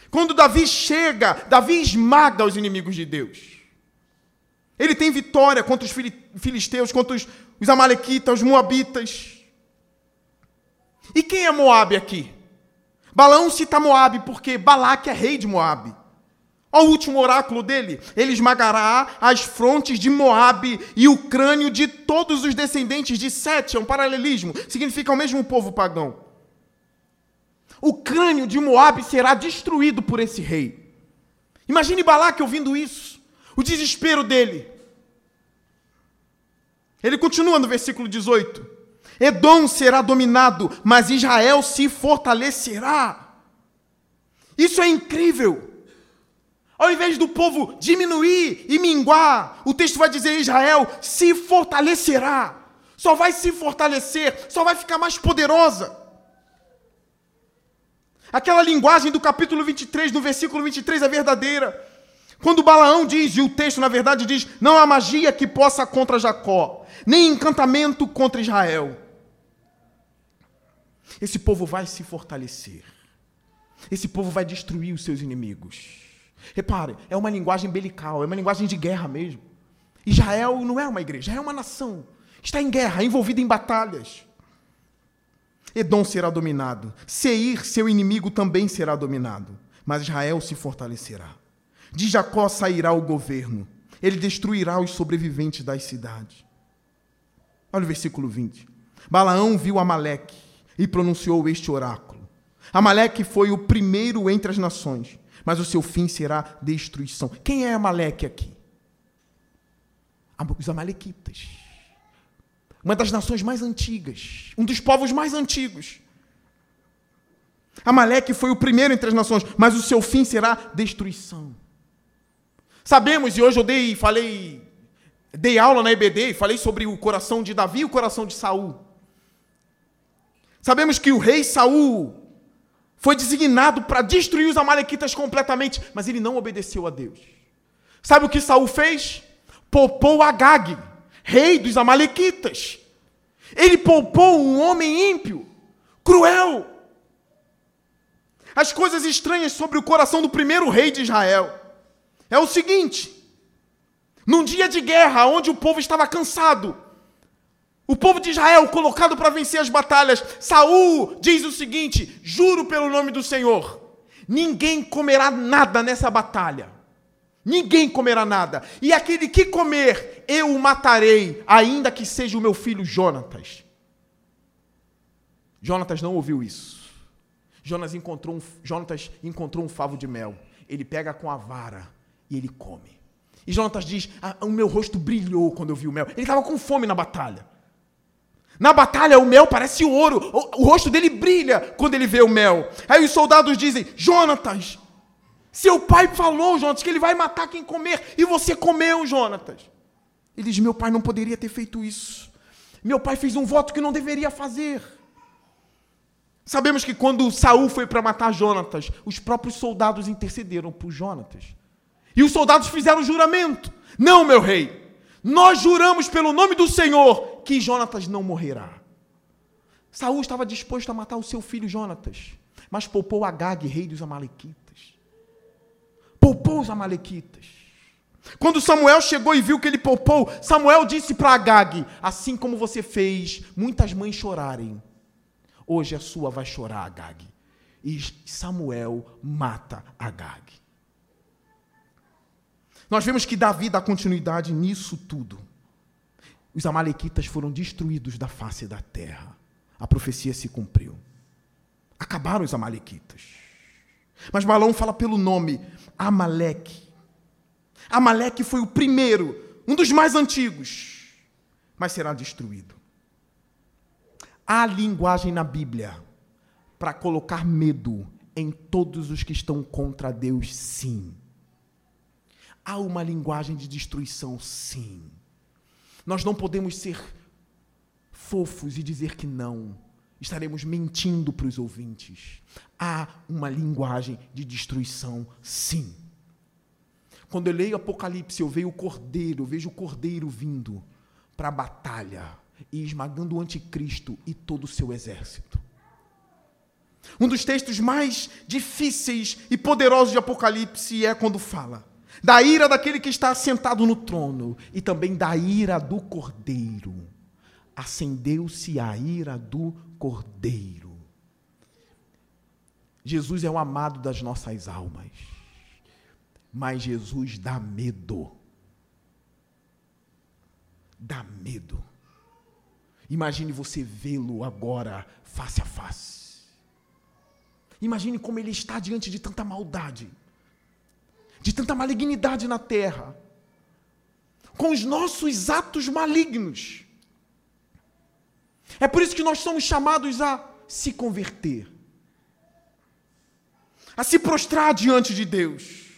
Quando Davi chega, Davi esmaga os inimigos de Deus. Ele tem vitória contra os filisteus, contra os, os amalequitas, os moabitas. E quem é Moabe aqui? Balaão cita Moabe porque Balaque é rei de Moabe. Olha o último oráculo dele. Ele esmagará as frontes de Moabe e o crânio de todos os descendentes de Sete. É um paralelismo. Significa o mesmo povo pagão. O crânio de Moabe será destruído por esse rei. Imagine Balaque ouvindo isso, o desespero dele. Ele continua no versículo 18: Edom será dominado, mas Israel se fortalecerá. Isso é incrível. Ao invés do povo diminuir e minguar, o texto vai dizer: Israel se fortalecerá. Só vai se fortalecer, só vai ficar mais poderosa. Aquela linguagem do capítulo 23, no versículo 23 é verdadeira. Quando Balaão diz, e o texto na verdade diz: Não há magia que possa contra Jacó, nem encantamento contra Israel. Esse povo vai se fortalecer. Esse povo vai destruir os seus inimigos. Repare, é uma linguagem belical, é uma linguagem de guerra mesmo. Israel não é uma igreja, é uma nação. Está em guerra, envolvida em batalhas. Edom será dominado. Seir, seu inimigo, também será dominado. Mas Israel se fortalecerá. De Jacó sairá o governo. Ele destruirá os sobreviventes das cidades. Olha o versículo 20. Balaão viu Amaleque e pronunciou este oráculo. Amaleque foi o primeiro entre as nações, mas o seu fim será destruição. Quem é Amaleque aqui? Os amalequitas uma das nações mais antigas, um dos povos mais antigos. Amaleque foi o primeiro entre as nações, mas o seu fim será destruição. Sabemos, e hoje eu dei, falei dei aula na EBD e falei sobre o coração de Davi e o coração de Saul. Sabemos que o rei Saul foi designado para destruir os amalequitas completamente, mas ele não obedeceu a Deus. Sabe o que Saul fez? Poupou Agag, rei dos amalequitas. Ele poupou um homem ímpio, cruel. As coisas estranhas sobre o coração do primeiro rei de Israel é o seguinte: num dia de guerra, onde o povo estava cansado, o povo de Israel colocado para vencer as batalhas, Saul diz o seguinte: juro pelo nome do Senhor, ninguém comerá nada nessa batalha. Ninguém comerá nada. E aquele que comer, eu o matarei, ainda que seja o meu filho Jonatas. Jonatas não ouviu isso. Jonas encontrou um, Jonatas encontrou um favo de mel. Ele pega com a vara e ele come. E Jonatas diz: ah, O meu rosto brilhou quando eu vi o mel. Ele estava com fome na batalha. Na batalha, o mel parece ouro. O, o rosto dele brilha quando ele vê o mel. Aí os soldados dizem: Jonatas, seu pai falou, Jonatas, que ele vai matar quem comer, e você comeu, Jonatas. Ele diz: Meu pai não poderia ter feito isso. Meu pai fez um voto que não deveria fazer. Sabemos que quando Saul foi para matar Jonatas, os próprios soldados intercederam por Jonatas. E os soldados fizeram juramento: Não, meu rei, nós juramos pelo nome do Senhor que Jonatas não morrerá. Saul estava disposto a matar o seu filho Jonatas, mas poupou Agag, rei dos Amalequitas poupou os amalequitas. Quando Samuel chegou e viu que ele poupou, Samuel disse para Agag: Assim como você fez muitas mães chorarem, hoje a sua vai chorar, Agag. E Samuel mata Agag. Nós vemos que Davi dá continuidade nisso tudo. Os amalequitas foram destruídos da face da terra. A profecia se cumpriu. Acabaram os amalequitas. Mas Balão fala pelo nome Amaleque. Amaleque foi o primeiro, um dos mais antigos, mas será destruído. Há linguagem na Bíblia para colocar medo em todos os que estão contra Deus, sim. Há uma linguagem de destruição, sim. Nós não podemos ser fofos e dizer que não. Estaremos mentindo para os ouvintes há uma linguagem de destruição, sim. Quando eu leio Apocalipse, eu vejo o cordeiro, eu vejo o cordeiro vindo para a batalha e esmagando o anticristo e todo o seu exército. Um dos textos mais difíceis e poderosos de Apocalipse é quando fala da ira daquele que está sentado no trono e também da ira do cordeiro. Acendeu-se a ira do cordeiro. Jesus é o amado das nossas almas. Mas Jesus dá medo. Dá medo. Imagine você vê-lo agora face a face. Imagine como ele está diante de tanta maldade, de tanta malignidade na terra, com os nossos atos malignos. É por isso que nós somos chamados a se converter a se prostrar diante de Deus.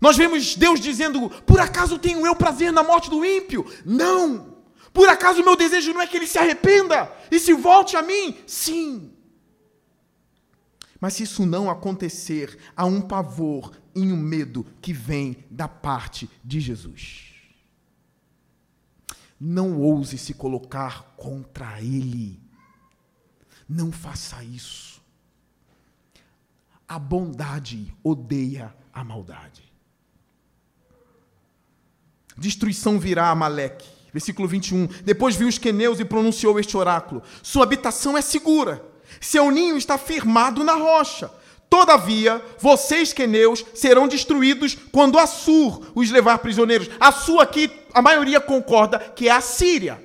Nós vemos Deus dizendo: Por acaso tenho eu prazer na morte do ímpio? Não! Por acaso o meu desejo não é que ele se arrependa e se volte a mim? Sim! Mas se isso não acontecer, há um pavor e um medo que vem da parte de Jesus. Não ouse se colocar contra ele. Não faça isso. A bondade odeia a maldade. Destruição virá a Maleque. Versículo 21. Depois viu os queneus e pronunciou este oráculo: Sua habitação é segura, seu ninho está firmado na rocha. Todavia, vocês, queneus, serão destruídos quando Assur os levar prisioneiros. Assur aqui, a maioria concorda que é a Síria.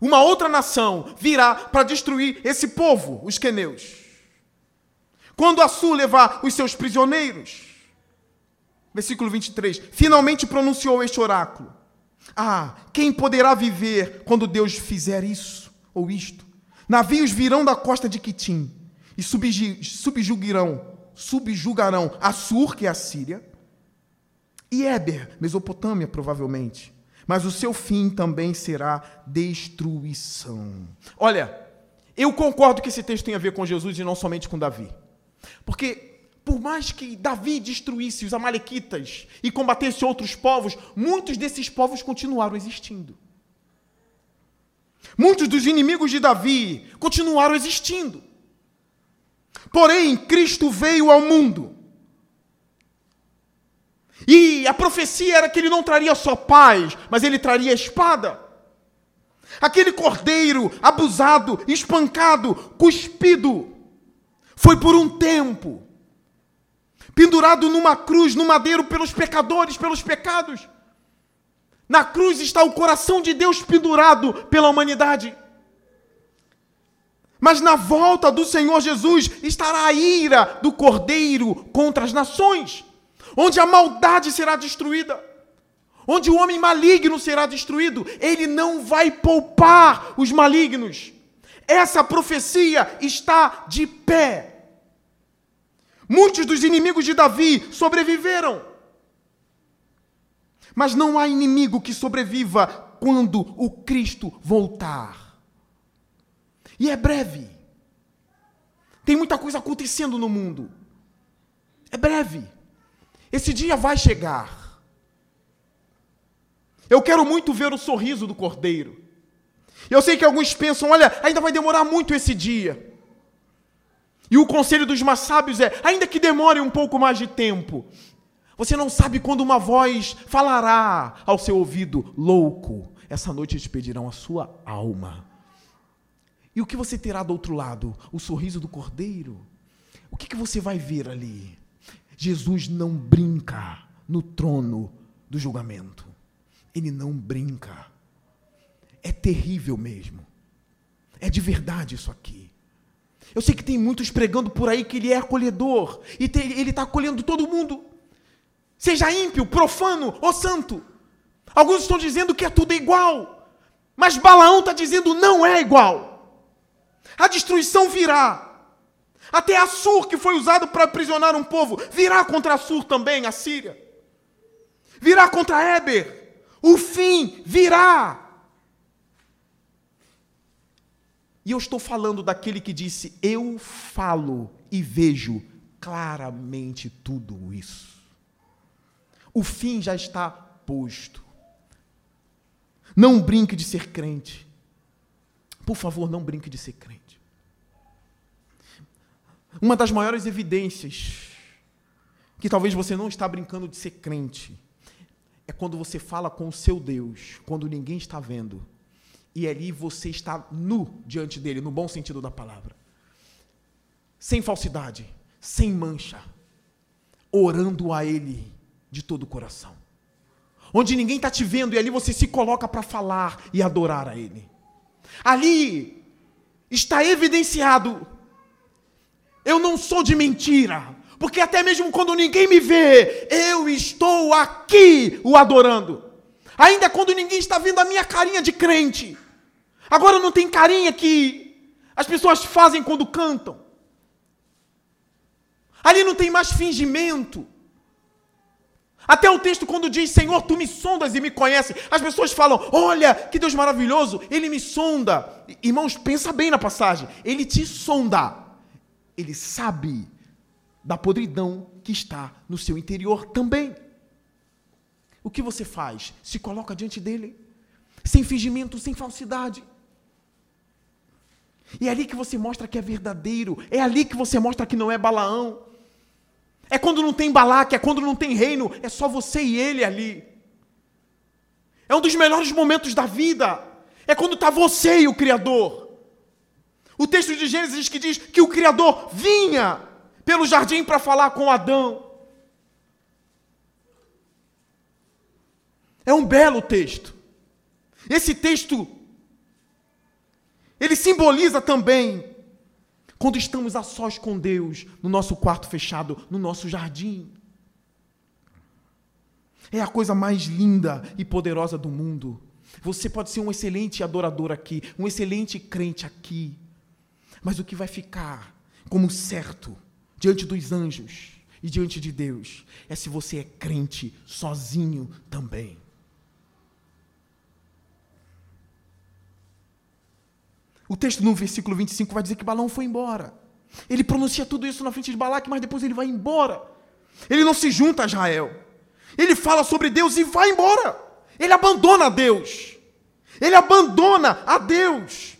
Uma outra nação virá para destruir esse povo, os queneus. Quando Assur levar os seus prisioneiros. Versículo 23. Finalmente pronunciou este oráculo. Ah, quem poderá viver quando Deus fizer isso ou isto? Navios virão da costa de Quitim e subjugarão, subjugarão Assur, que é a Síria, E Éber, Mesopotâmia, provavelmente. Mas o seu fim também será destruição. Olha, eu concordo que esse texto tem a ver com Jesus e não somente com Davi. Porque, por mais que Davi destruísse os Amalequitas e combatesse outros povos, muitos desses povos continuaram existindo. Muitos dos inimigos de Davi continuaram existindo. Porém, Cristo veio ao mundo. E a profecia era que ele não traria só paz, mas ele traria espada. Aquele cordeiro abusado, espancado, cuspido, foi por um tempo pendurado numa cruz, no madeiro, pelos pecadores, pelos pecados. Na cruz está o coração de Deus pendurado pela humanidade. Mas na volta do Senhor Jesus estará a ira do cordeiro contra as nações, onde a maldade será destruída onde o homem maligno será destruído, ele não vai poupar os malignos. Essa profecia está de pé. Muitos dos inimigos de Davi sobreviveram. Mas não há inimigo que sobreviva quando o Cristo voltar. E é breve. Tem muita coisa acontecendo no mundo. É breve. Esse dia vai chegar. Eu quero muito ver o sorriso do cordeiro. Eu sei que alguns pensam, olha, ainda vai demorar muito esse dia. E o conselho dos mais sábios é: ainda que demore um pouco mais de tempo, você não sabe quando uma voz falará ao seu ouvido, louco, essa noite te pedirão a sua alma. E o que você terá do outro lado? O sorriso do cordeiro? O que, que você vai ver ali? Jesus não brinca no trono do julgamento. Ele não brinca. É terrível mesmo. É de verdade isso aqui. Eu sei que tem muitos pregando por aí que ele é acolhedor. E ele está acolhendo todo mundo. Seja ímpio, profano ou santo. Alguns estão dizendo que é tudo igual. Mas Balaão está dizendo não é igual. A destruição virá. Até Assur, que foi usado para aprisionar um povo, virá contra Assur também, a Síria. Virá contra Éber. O fim virá. E eu estou falando daquele que disse: Eu falo e vejo claramente tudo isso. O fim já está posto. Não brinque de ser crente. Por favor, não brinque de ser crente. Uma das maiores evidências que talvez você não está brincando de ser crente é quando você fala com o seu Deus, quando ninguém está vendo. E ali você está nu diante dele, no bom sentido da palavra. Sem falsidade, sem mancha, orando a ele de todo o coração. Onde ninguém está te vendo e ali você se coloca para falar e adorar a ele. Ali está evidenciado. Eu não sou de mentira. Porque até mesmo quando ninguém me vê, eu estou aqui o adorando. Ainda quando ninguém está vendo a minha carinha de crente. Agora não tem carinha que as pessoas fazem quando cantam. Ali não tem mais fingimento. Até o texto, quando diz, Senhor, tu me sondas e me conheces, as pessoas falam, olha, que Deus maravilhoso, ele me sonda. Irmãos, pensa bem na passagem. Ele te sonda. Ele sabe da podridão que está no seu interior também. O que você faz? Se coloca diante dele, sem fingimento, sem falsidade. E é ali que você mostra que é verdadeiro, é ali que você mostra que não é Balaão. É quando não tem Balaque, é quando não tem reino, é só você e ele ali. É um dos melhores momentos da vida. É quando está você e o Criador. O texto de Gênesis que diz que o Criador vinha pelo jardim para falar com Adão. É um belo texto. Esse texto ele simboliza também quando estamos a sós com Deus, no nosso quarto fechado, no nosso jardim. É a coisa mais linda e poderosa do mundo. Você pode ser um excelente adorador aqui, um excelente crente aqui, mas o que vai ficar como certo diante dos anjos e diante de Deus é se você é crente sozinho também. O texto no versículo 25 vai dizer que Balão foi embora. Ele pronuncia tudo isso na frente de Balaque, mas depois ele vai embora. Ele não se junta a Israel. Ele fala sobre Deus e vai embora. Ele abandona Deus. Ele abandona a Deus.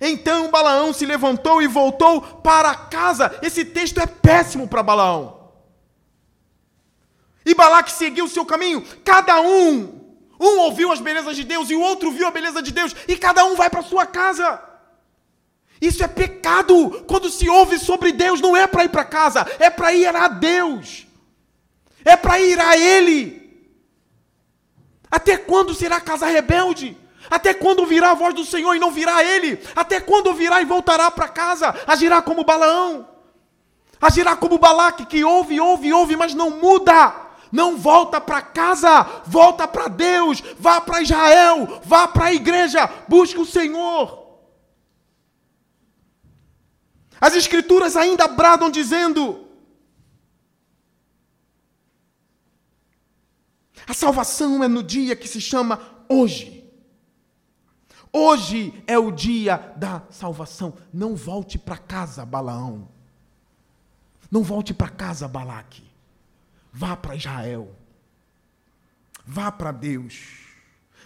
Então Balaão se levantou e voltou para casa. Esse texto é péssimo para Balaão. E Balaque seguiu o seu caminho. Cada um um ouviu as belezas de Deus e o outro viu a beleza de Deus, e cada um vai para sua casa. Isso é pecado. Quando se ouve sobre Deus, não é para ir para casa, é para ir a Deus. É para ir a Ele. Até quando será casa rebelde? Até quando virá a voz do Senhor e não virá Ele? Até quando virá e voltará para casa? Agirá como Balaão? Agirá como Balaque, que ouve, ouve, ouve, mas não muda? Não volta para casa, volta para Deus, vá para Israel, vá para a igreja, busque o Senhor. As Escrituras ainda bradam dizendo: a salvação é no dia que se chama hoje. Hoje é o dia da salvação. Não volte para casa, Balaão. Não volte para casa, Balaque. Vá para Israel. Vá para Deus.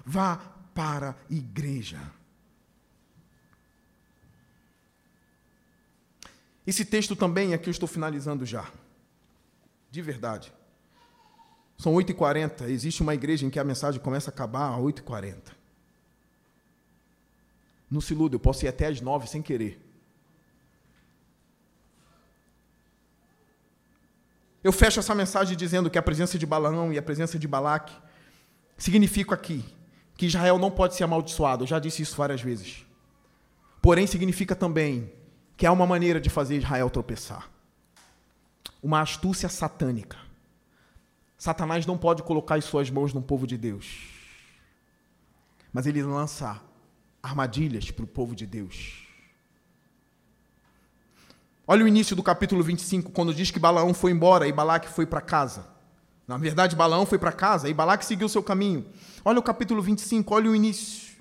Vá para a igreja. Esse texto também, aqui eu estou finalizando já. De verdade. São 8h40. Existe uma igreja em que a mensagem começa a acabar às 8h40. Não se iluda, eu posso ir até às 9 sem querer. Eu fecho essa mensagem dizendo que a presença de Balaão e a presença de Balaque significa aqui que Israel não pode ser amaldiçoado. Eu já disse isso várias vezes. Porém, significa também que há uma maneira de fazer Israel tropeçar. Uma astúcia satânica. Satanás não pode colocar as suas mãos no povo de Deus. Mas ele lança armadilhas para o povo de Deus. Olha o início do capítulo 25, quando diz que Balaão foi embora e Balaque foi para casa. Na verdade, Balaão foi para casa e Balaque seguiu seu caminho. Olha o capítulo 25, olha o início.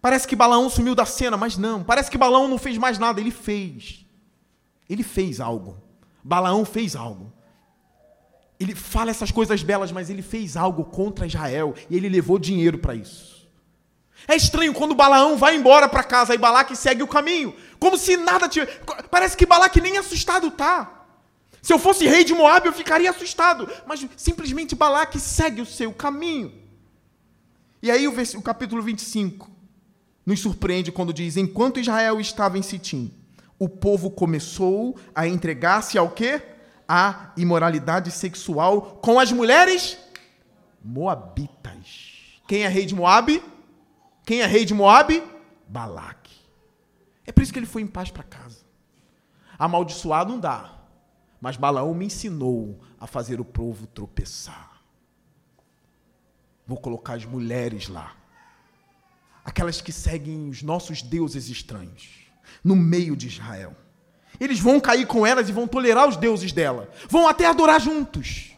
Parece que Balaão sumiu da cena, mas não. Parece que Balaão não fez mais nada, ele fez. Ele fez algo. Balaão fez algo. Ele fala essas coisas belas, mas ele fez algo contra Israel e ele levou dinheiro para isso. É estranho quando Balaão vai embora para casa e Balaque segue o caminho, como se nada tivesse. Parece que Balaque nem assustado tá. Se eu fosse rei de Moab, eu ficaria assustado, mas simplesmente Balaque segue o seu caminho. E aí o, o capítulo 25 nos surpreende quando diz: Enquanto Israel estava em Sitim, o povo começou a entregar-se ao quê? A imoralidade sexual com as mulheres moabitas. Quem é rei de Moabe? Quem é rei de Moabe? Balaque. É por isso que ele foi em paz para casa. Amaldiçoar não dá. Mas Balaão me ensinou a fazer o povo tropeçar. Vou colocar as mulheres lá. Aquelas que seguem os nossos deuses estranhos. No meio de Israel. Eles vão cair com elas e vão tolerar os deuses dela. Vão até adorar juntos.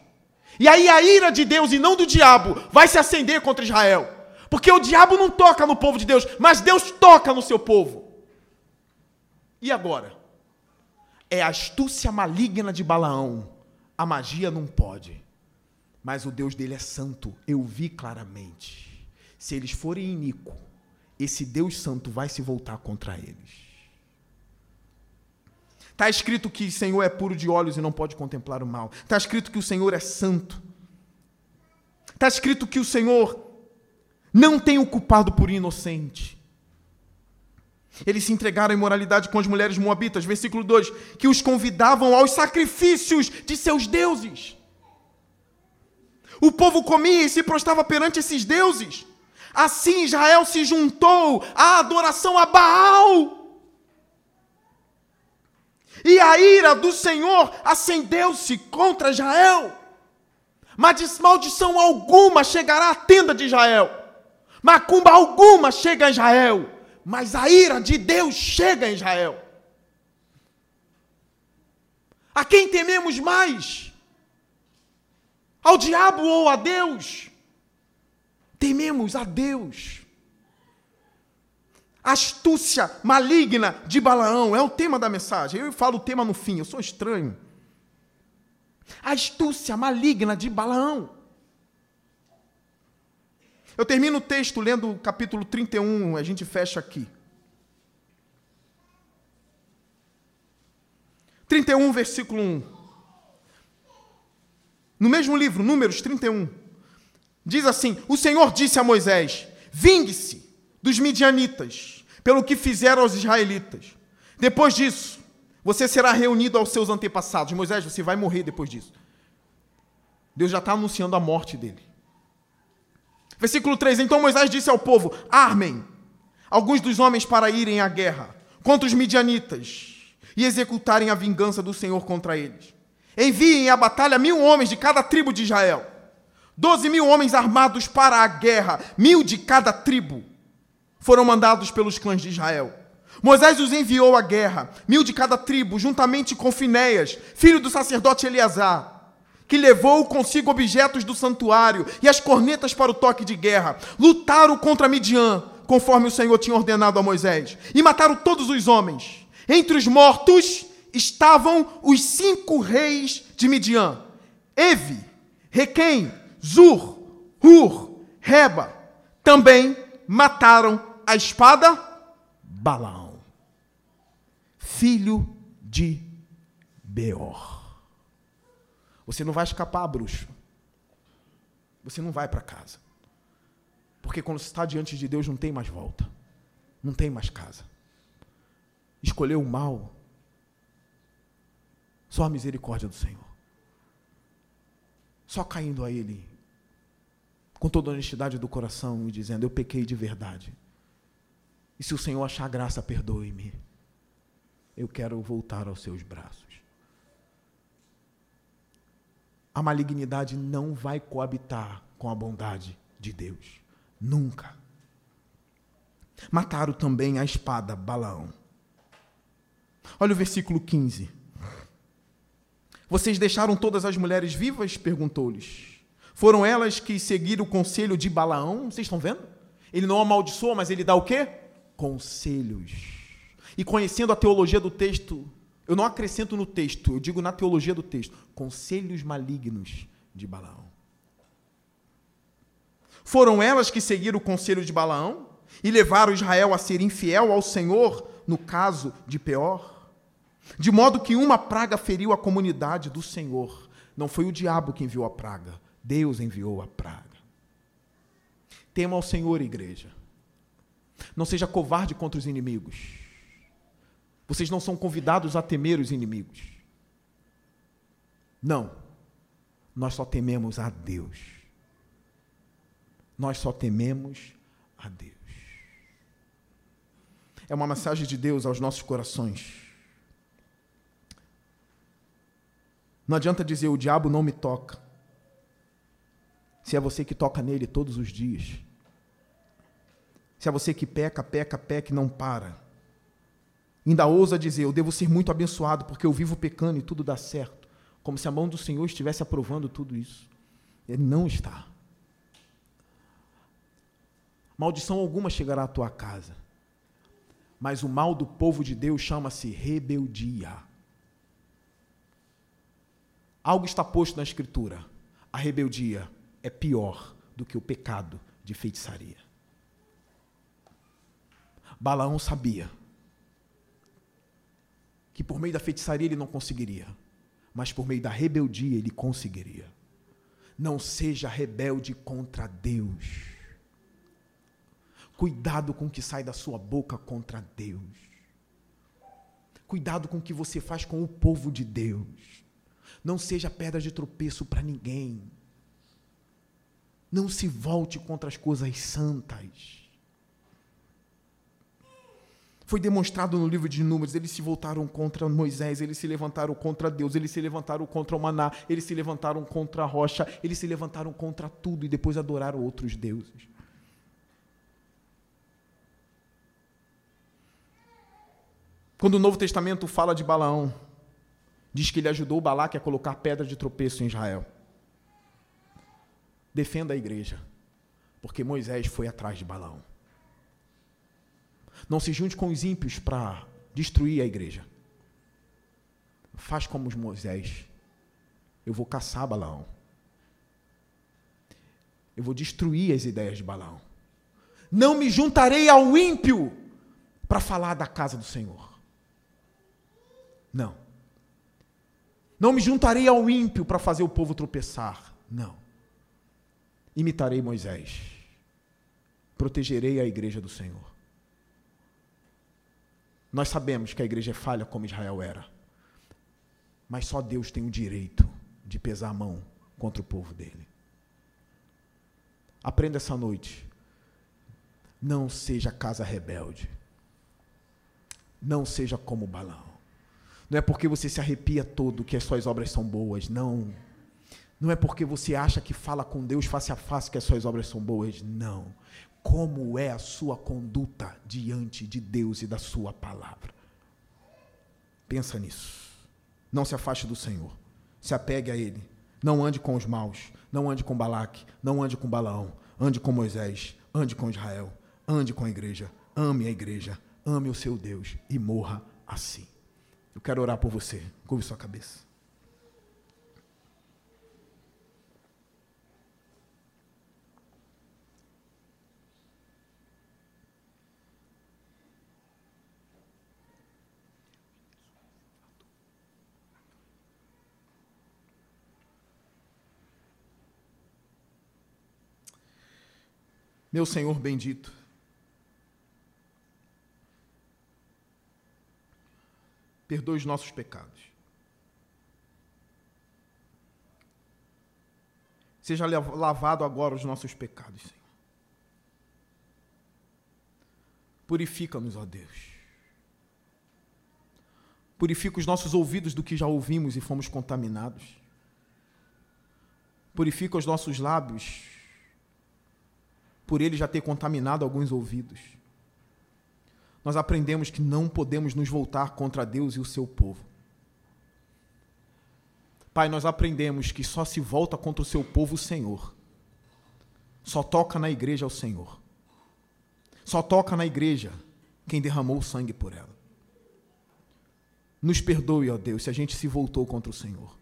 E aí a ira de Deus e não do diabo vai se acender contra Israel. Porque o diabo não toca no povo de Deus, mas Deus toca no seu povo. E agora? É a astúcia maligna de Balaão. A magia não pode. Mas o Deus dele é santo. Eu vi claramente. Se eles forem iníquo, esse Deus santo vai se voltar contra eles. Está escrito que o Senhor é puro de olhos e não pode contemplar o mal. Está escrito que o Senhor é santo. Está escrito que o Senhor não tem o culpado por inocente. Eles se entregaram à imoralidade com as mulheres moabitas, versículo 2, que os convidavam aos sacrifícios de seus deuses. O povo comia e se prostrava perante esses deuses. Assim Israel se juntou à adoração a Baal. E a ira do Senhor acendeu-se contra Israel. Mas maldição alguma chegará à tenda de Israel Macumba alguma chega a Israel, mas a ira de Deus chega a Israel. A quem tememos mais? Ao diabo ou a Deus? Tememos a Deus. Astúcia maligna de Balaão é o tema da mensagem. Eu falo o tema no fim, eu sou estranho. Astúcia maligna de Balaão. Eu termino o texto lendo o capítulo 31, a gente fecha aqui. 31, versículo 1. No mesmo livro, Números 31, diz assim: O Senhor disse a Moisés: Vingue-se dos midianitas, pelo que fizeram aos israelitas. Depois disso, você será reunido aos seus antepassados. Moisés, você vai morrer depois disso. Deus já está anunciando a morte dele. Versículo 3: Então Moisés disse ao povo: Armem alguns dos homens para irem à guerra contra os midianitas e executarem a vingança do Senhor contra eles. Enviem à batalha mil homens de cada tribo de Israel, doze mil homens armados para a guerra, mil de cada tribo. Foram mandados pelos clãs de Israel. Moisés os enviou à guerra, mil de cada tribo, juntamente com Finéias, filho do sacerdote Eleazar que levou consigo objetos do santuário e as cornetas para o toque de guerra. Lutaram contra Midian, conforme o Senhor tinha ordenado a Moisés, e mataram todos os homens. Entre os mortos estavam os cinco reis de Midian: Evi, Requem, Zur, Hur, Reba. Também mataram a espada Balaão, filho de Beor. Você não vai escapar, bruxo. Você não vai para casa. Porque quando você está diante de Deus, não tem mais volta. Não tem mais casa. Escolheu o mal. Só a misericórdia do Senhor. Só caindo a Ele. Com toda a honestidade do coração e dizendo: Eu pequei de verdade. E se o Senhor achar graça, perdoe-me. Eu quero voltar aos seus braços a malignidade não vai coabitar com a bondade de Deus. Nunca. Mataram também a espada Balaão. Olha o versículo 15. Vocês deixaram todas as mulheres vivas? perguntou-lhes. Foram elas que seguiram o conselho de Balaão? Vocês estão vendo? Ele não amaldiçoa, mas ele dá o quê? Conselhos. E conhecendo a teologia do texto, eu não acrescento no texto, eu digo na teologia do texto. Conselhos malignos de Balaão. Foram elas que seguiram o conselho de Balaão e levaram Israel a ser infiel ao Senhor no caso de Peor? De modo que uma praga feriu a comunidade do Senhor. Não foi o diabo que enviou a praga, Deus enviou a praga. Tema ao Senhor, igreja. Não seja covarde contra os inimigos. Vocês não são convidados a temer os inimigos. Não. Nós só tememos a Deus. Nós só tememos a Deus. É uma mensagem de Deus aos nossos corações. Não adianta dizer o diabo não me toca. Se é você que toca nele todos os dias. Se é você que peca, peca, peca e não para. Ainda ousa dizer: Eu devo ser muito abençoado porque eu vivo pecando e tudo dá certo. Como se a mão do Senhor estivesse aprovando tudo isso. Ele não está. Maldição alguma chegará à tua casa. Mas o mal do povo de Deus chama-se rebeldia. Algo está posto na Escritura. A rebeldia é pior do que o pecado de feitiçaria. Balaão sabia que por meio da feitiçaria ele não conseguiria, mas por meio da rebeldia ele conseguiria. Não seja rebelde contra Deus. Cuidado com o que sai da sua boca contra Deus. Cuidado com o que você faz com o povo de Deus. Não seja pedra de tropeço para ninguém. Não se volte contra as coisas santas foi demonstrado no livro de Números. Eles se voltaram contra Moisés, eles se levantaram contra Deus, eles se levantaram contra o maná, eles se levantaram contra a rocha, eles se levantaram contra tudo e depois adoraram outros deuses. Quando o Novo Testamento fala de Balaão, Diz que ele ajudou Balaque a colocar pedra de tropeço em Israel. Defenda a igreja, porque Moisés foi atrás de Balaão. Não se junte com os ímpios para destruir a igreja. Faz como os Moisés. Eu vou caçar Balaão. Eu vou destruir as ideias de Balaão. Não me juntarei ao ímpio para falar da casa do Senhor. Não. Não me juntarei ao ímpio para fazer o povo tropeçar. Não. Imitarei Moisés. Protegerei a igreja do Senhor. Nós sabemos que a igreja é falha como Israel era. Mas só Deus tem o direito de pesar a mão contra o povo dele. Aprenda essa noite. Não seja casa rebelde. Não seja como Balão. Não é porque você se arrepia todo que as suas obras são boas. Não. Não é porque você acha que fala com Deus face a face que as suas obras são boas. Não. Como é a sua conduta diante de Deus e da sua palavra? Pensa nisso. Não se afaste do Senhor. Se apegue a Ele. Não ande com os maus. Não ande com Balaque. Não ande com Balaão. Ande com Moisés. Ande com Israel. Ande com a igreja. Ame a igreja. Ame o seu Deus. E morra assim. Eu quero orar por você. Curve sua cabeça. Meu Senhor bendito, perdoe os nossos pecados. Seja lavado agora os nossos pecados, Senhor. Purifica-nos, ó Deus. Purifica os nossos ouvidos do que já ouvimos e fomos contaminados. Purifica os nossos lábios, por ele já ter contaminado alguns ouvidos nós aprendemos que não podemos nos voltar contra Deus e o seu povo. Pai, nós aprendemos que só se volta contra o seu povo o Senhor. Só toca na igreja o Senhor. Só toca na igreja quem derramou o sangue por ela. Nos perdoe, ó Deus, se a gente se voltou contra o Senhor.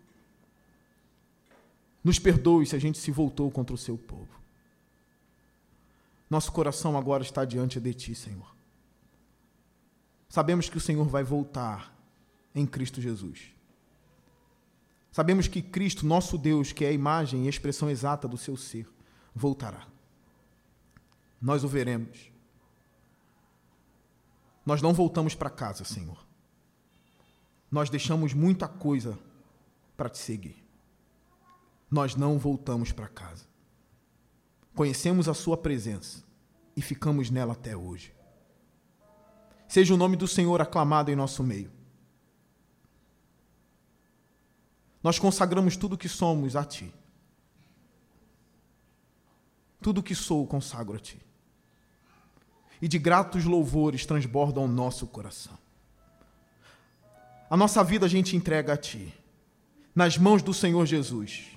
Nos perdoe se a gente se voltou contra o seu povo. Nosso coração agora está diante de Ti, Senhor. Sabemos que o Senhor vai voltar em Cristo Jesus. Sabemos que Cristo, nosso Deus, que é a imagem e a expressão exata do seu ser, voltará. Nós o veremos. Nós não voltamos para casa, Senhor. Nós deixamos muita coisa para te seguir. Nós não voltamos para casa. Conhecemos a Sua presença e ficamos nela até hoje. Seja o nome do Senhor aclamado em nosso meio. Nós consagramos tudo o que somos a Ti. Tudo o que sou, consagro a Ti. E de gratos louvores transbordam o nosso coração. A nossa vida a gente entrega a Ti, nas mãos do Senhor Jesus.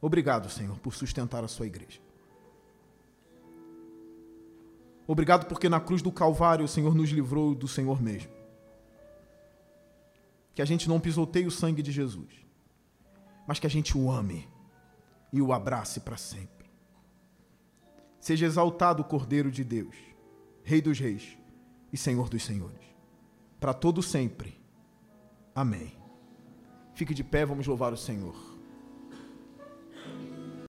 Obrigado, Senhor, por sustentar a sua igreja. Obrigado porque na cruz do Calvário o Senhor nos livrou do Senhor mesmo. Que a gente não pisoteie o sangue de Jesus, mas que a gente o ame e o abrace para sempre. Seja exaltado o Cordeiro de Deus, Rei dos Reis e Senhor dos Senhores, para todo sempre. Amém. Fique de pé, vamos louvar o Senhor.